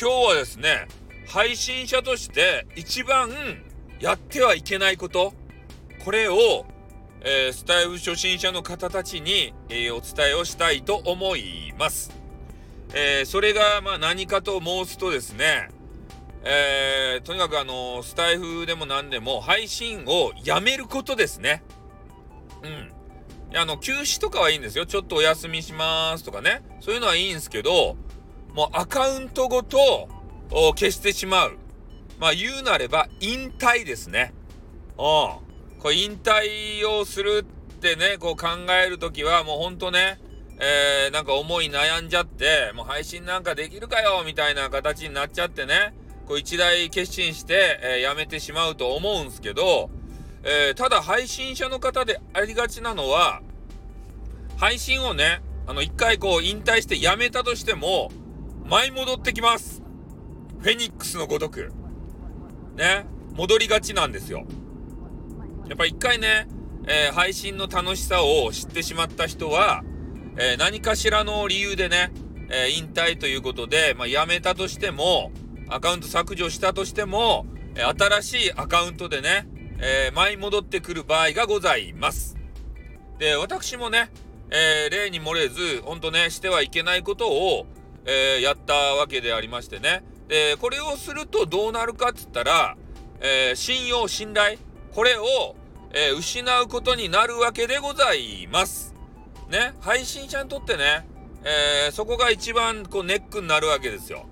今日はですね、配信者として一番やってはいけないこと、これを、えー、スタイル初心者の方たちに、えー、お伝えをしたいと思います。えー、それが、まあ何かと申すとですね、えー、とにかくあの、スタイフでも何でも配信をやめることですね。うん。あの、休止とかはいいんですよ。ちょっとお休みしますとかね。そういうのはいいんですけど、もうアカウントごと消してしまう。まあ言うなれば引退ですね。うん。これ引退をするってね、こう考えるときはもうほんとね、えー、なんか思い悩んじゃって、もう配信なんかできるかよみたいな形になっちゃってね、こう一大決心して、えー、やめてしまうと思うんすけど、えー、ただ配信者の方でありがちなのは、配信をね、あの、一回こう引退してやめたとしても、舞い戻ってきます。フェニックスのごとく。ね、戻りがちなんですよ。やっぱ一回ね、えー、配信の楽しさを知ってしまった人は、えー、何かしらの理由でね、えー、引退ということで、まあ、やめたとしても、アカウント削除したとしても、え新しいアカウントでね、え、舞い戻ってくる場合がございます。で、私もね、え、例に漏れず、ほんとね、してはいけないことを、えー、やったわけでありましてね。で、これをするとどうなるかっつったら、え信用、信頼、これを、え失うことになるわけでございます。ね、配信者にとってね、えそこが一番こうネックになるわけですよ。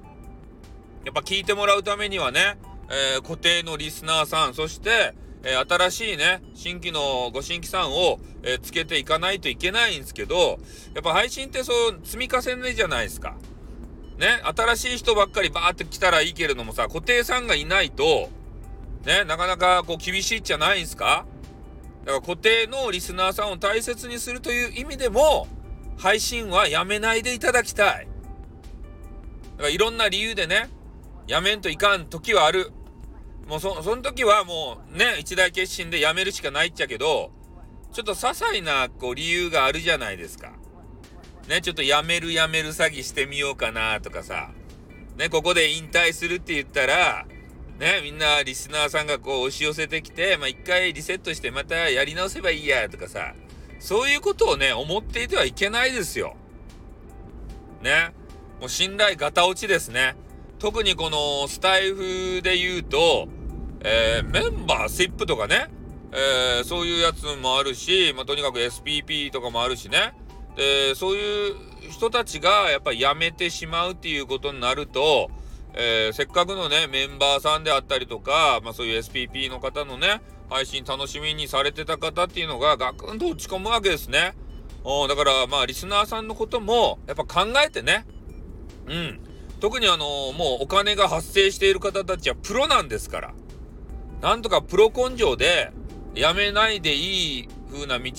やっぱ聞いてもらうためにはね、え固定のリスナーさん、そして、えー、新しいね、新規のご新規さんを、えー、つけていかないといけないんですけど、やっぱ配信ってそう積み重ねじゃないですか。ね、新しい人ばっかりバーって来たらいいけれどもさ、固定さんがいないと、ね、なかなかこう厳しいじゃないんすか？だから固定のリスナーさんを大切にするという意味でも、配信はやめないでいただきたい。だからいろんな理由でね、やめんといかん時はある。もうそ、その時はもうね、一大決心でやめるしかないっちゃけど、ちょっと些細なこう理由があるじゃないですか。ね、ちょっとやめるやめる詐欺してみようかなとかさ、ね、ここで引退するって言ったら、ね、みんなリスナーさんがこう押し寄せてきて、まあ、一回リセットしてまたやり直せばいいやとかさ、そういうことをね、思っていてはいけないですよ。ね。もう信頼ガタ落ちですね。特にこのスタイフで言うと、えー、メンバーシップとかね、えー、そういうやつもあるし、まあ、とにかく SPP とかもあるしね、でそういう人たちがやっぱり辞めてしまうっていうことになると、えー、せっかくのね、メンバーさんであったりとか、まあ、そういう SPP の方のね、配信楽しみにされてた方っていうのがガクンと落ち込むわけですね。おだからまあリスナーさんのこともやっぱ考えてね、うん。特にあのもうお金が発生している方たちはプロなんですから。なんとかプロ根性でやめないでいい風な道、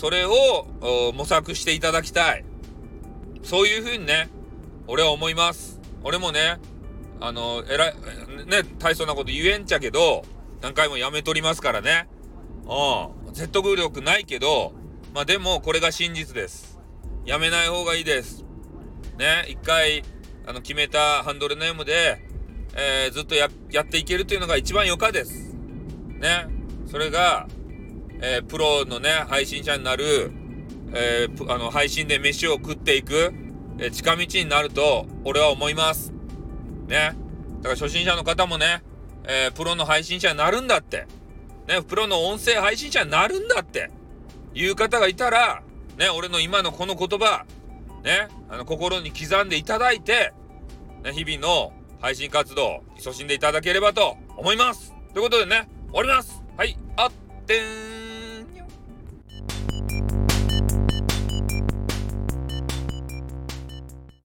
それを模索していただきたい。そういう風にね、俺は思います。俺もね、あの、えらい、ね、大層なこと言えんちゃけど、何回もやめとりますからね。うん。説得力ないけど、まあでもこれが真実です。やめない方がいいです。ね、一回、あの、決めたハンドルネームで、えー、ずっとやっていけるというのが一番余暇です。ね。それが、えー、プロのね、配信者になる、えー、あの、配信で飯を食っていく、えー、近道になると、俺は思います。ね。だから初心者の方もね、えー、プロの配信者になるんだって。ね、プロの音声配信者になるんだって。いう方がいたら、ね、俺の今のこの言葉、ね、あの、心に刻んでいただいて、ね、日々の配信活動、勤しんでいただければと思います。ということでね、終わります。はい、あってん